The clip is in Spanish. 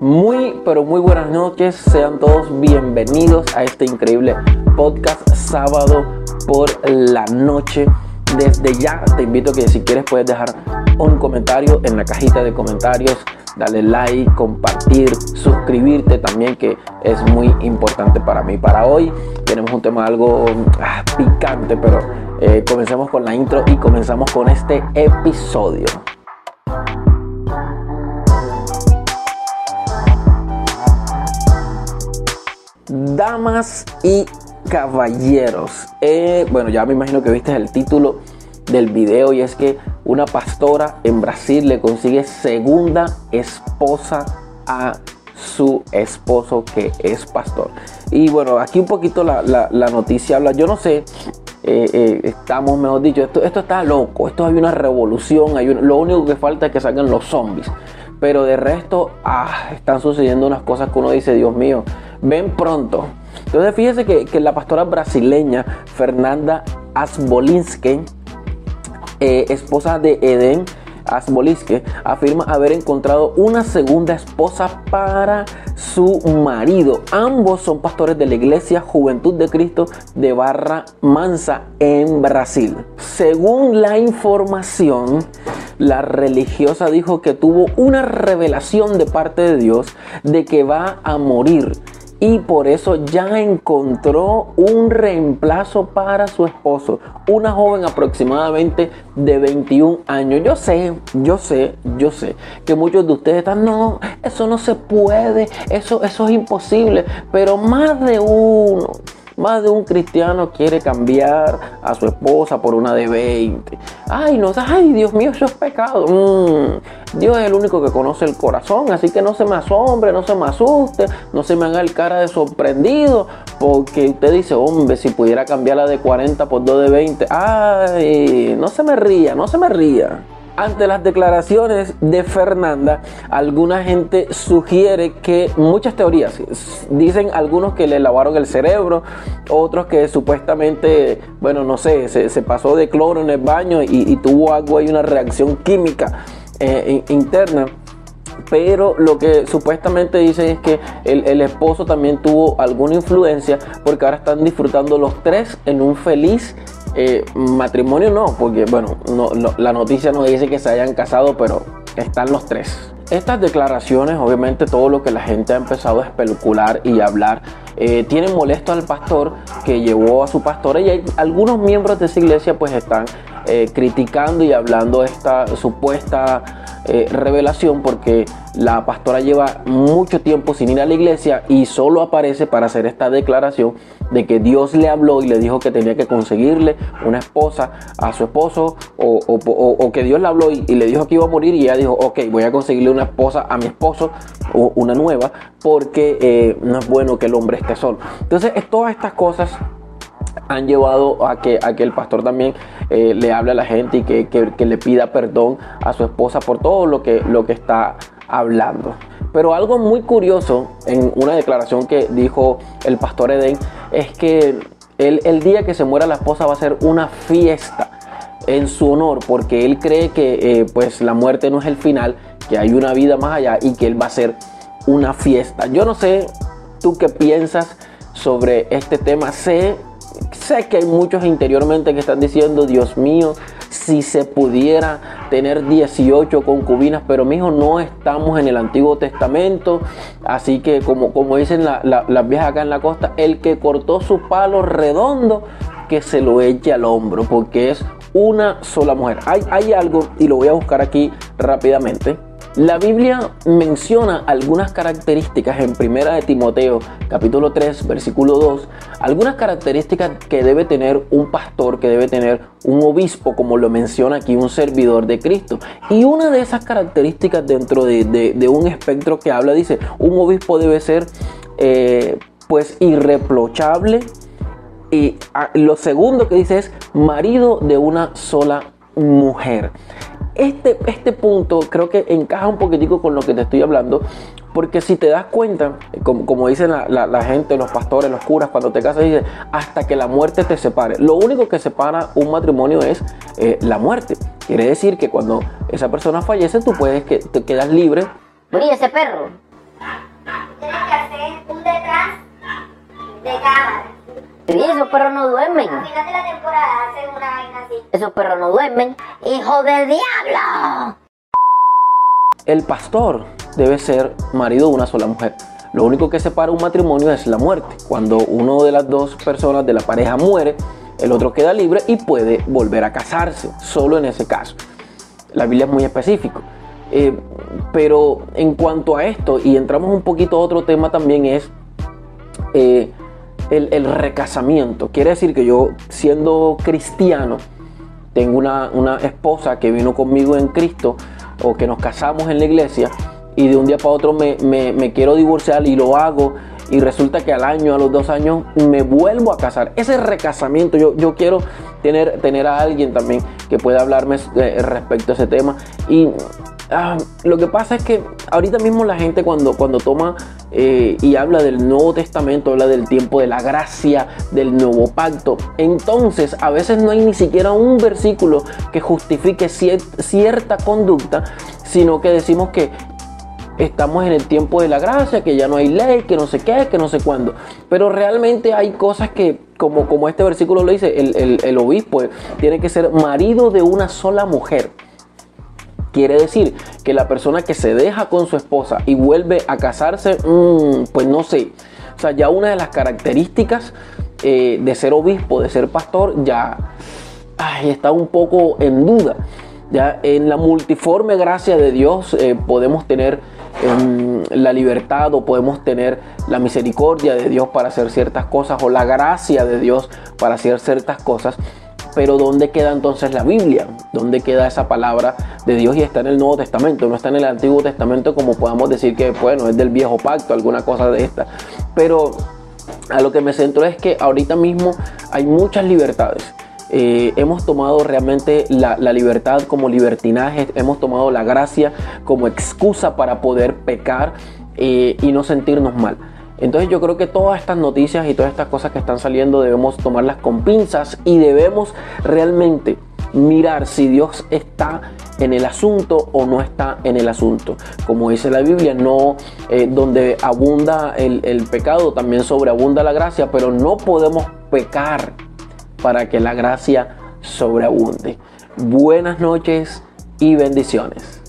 Muy, pero muy buenas noches. Sean todos bienvenidos a este increíble podcast sábado por la noche. Desde ya te invito a que si quieres puedes dejar un comentario en la cajita de comentarios. Dale like, compartir, suscribirte también que es muy importante para mí. Para hoy tenemos un tema algo ah, picante, pero eh, comencemos con la intro y comenzamos con este episodio. Damas y caballeros, eh, bueno, ya me imagino que viste el título del video y es que una pastora en Brasil le consigue segunda esposa a su esposo que es pastor. Y bueno, aquí un poquito la, noticia habla, yo no sé, eh, eh, estamos, mejor dicho, esto, esto está loco, esto hay una revolución, hay lo único que falta es que salgan los zombies. Pero de resto, ah, están sucediendo unas cosas que uno dice, Dios mío, ven pronto. Entonces fíjese que, la pastora brasileña Fernanda Asbolinske, eh, esposa de Eden Asbolinske, afirma haber encontrado una segunda esposa para su marido. Ambos son pastores de la iglesia Juventud de Cristo de Barra Mansa en Brasil. Según la información, la religiosa dijo que tuvo una revelación de parte de Dios de que va a morir y por eso ya encontró un reemplazo para su esposo, una joven aproximadamente de 21 años. Yo sé, yo sé, yo sé que muchos de ustedes están, no, eso no se puede, eso, eso es imposible, pero más de uno más de un cristiano quiere cambiar a su esposa por una de 20. Ay, no, ay, Dios mío, eso es pecado. Mm, Dios es el único que conoce el corazón, así que no se me asombre, no se me asuste, no se me haga el cara de sorprendido, porque usted dice, hombre, si pudiera cambiar la de 40 por 2 de 20, ay, no se me ría, no se me ría. Ante las declaraciones de Fernanda, alguna gente sugiere que muchas teorías, dicen algunos que le lavaron el cerebro, otros que supuestamente, bueno, no sé, se, pasó de cloro en el baño y, tuvo algo ahí, una reacción química eh, interna. Pero lo que supuestamente dicen es que el, esposo también tuvo alguna influencia porque ahora están disfrutando los tres en un feliz eh, matrimonio no, porque bueno, la noticia no dice que se hayan casado, pero están los tres. Estas declaraciones, obviamente todo lo que la gente ha empezado a especular y hablar, eh, tienen molesto al pastor que llevó a su pastora y algunos miembros de esa iglesia pues están eh, criticando y hablando esta supuesta eh, revelación porque la pastora lleva mucho tiempo sin ir a la iglesia y solo aparece para hacer esta declaración de que Dios le habló y le dijo que tenía que conseguirle una esposa a su esposo o, que Dios le habló y, le dijo que iba a morir y ella dijo, ok, voy a conseguirle una esposa a mi esposo o una nueva porque eh, no es bueno que el hombre esté solo. Entonces, todas estas cosas han llevado a que, a que el pastor también eh, le hable a la gente y que, le pida perdón a su esposa por todo lo que, lo que está hablando. Pero algo muy curioso en una declaración que dijo el pastor Edén es que el día que se muera la esposa va a ser una fiesta en su honor porque él cree que eh, pues la muerte no es el final, que hay una vida más allá y que él va a ser una fiesta. Yo no sé tú qué piensas sobre este tema. Sé Sé que hay muchos interiormente que están diciendo, Dios mío, si se pudiera tener 18 concubinas, pero mi hijo no estamos en el Antiguo Testamento, así que como, como dicen las viejas acá en la costa, el que cortó su palo redondo, que se lo eche al hombro, porque es una sola mujer. Hay, hay algo, y lo voy a buscar aquí rápidamente, la Biblia menciona algunas características en Primera de Timoteo, capítulo 3, versículo 2, algunas características que debe tener un pastor, que debe tener un obispo, como lo menciona aquí un servidor de Cristo. Y una de esas características dentro de, un espectro que habla, dice, un obispo debe ser eh, pues irreprochable. Y ah, lo segundo que dice es marido de una sola mujer este, este punto creo que encaja un poquitico con lo que te estoy hablando, porque si te das cuenta, como, como dicen la, la, gente, los pastores, los curas, cuando te casas, dicen, hasta que la muerte te separe. Lo único que separa un matrimonio es eh, la muerte. Quiere decir que cuando esa persona fallece, tú puedes que te quedas libre. Mira ese perro. Tienes que hacer un detrás de cámara. Sí, esos perros no duermen. Al final de la temporada hacen una vaina así. Esos perros no duermen. ¡Hijo del diablo! El pastor debe ser marido de una sola mujer. Lo único que separa un matrimonio es la muerte. Cuando uno de las dos personas de la pareja muere, el otro queda libre y puede volver a casarse, solo en ese caso. La Biblia es muy específico. Eh, pero en cuanto a esto, y entramos un poquito a otro tema también, es eh, el, recasamiento. Quiere decir que yo, siendo cristiano, tengo una, una esposa que vino conmigo en Cristo o que nos casamos en la iglesia y de un día para otro me, me, me, quiero divorciar y lo hago y resulta que al año, a los dos años me vuelvo a casar. Ese recasamiento, yo, yo quiero tener, tener a alguien también que pueda hablarme eh, respecto a ese tema y Ah, lo que pasa es que ahorita mismo la gente cuando, cuando toma eh, y habla del Nuevo Testamento, habla del tiempo de la gracia, del nuevo pacto, entonces a veces no hay ni siquiera un versículo que justifique cierta conducta, sino que decimos que estamos en el tiempo de la gracia, que ya no hay ley, que no sé qué, que no sé cuándo. Pero realmente hay cosas que, como, como este versículo lo dice, el, obispo tiene que ser marido de una sola mujer. Quiere decir que la persona que se deja con su esposa y vuelve a casarse, mmm, pues no sé. O sea, ya una de las características eh, de ser obispo, de ser pastor, ya está un poco en duda. Ya en la multiforme gracia de Dios eh, podemos tener eh, la libertad o podemos tener la misericordia de Dios para hacer ciertas cosas o la gracia de Dios para hacer ciertas cosas. Pero ¿dónde queda entonces la Biblia? ¿Dónde queda esa palabra de Dios y está en el Nuevo Testamento? No está en el Antiguo Testamento como podamos decir que, bueno, es del viejo pacto, alguna cosa de esta. Pero a lo que me centro es que ahorita mismo hay muchas libertades. Eh, hemos tomado realmente la, libertad como libertinaje, hemos tomado la gracia como excusa para poder pecar eh, y no sentirnos mal. Entonces yo creo que todas estas noticias y todas estas cosas que están saliendo debemos tomarlas con pinzas y debemos realmente mirar si Dios está en el asunto o no está en el asunto. Como dice la Biblia, no eh, donde abunda el, el pecado, también sobreabunda la gracia, pero no podemos pecar para que la gracia sobreabunde. Buenas noches y bendiciones.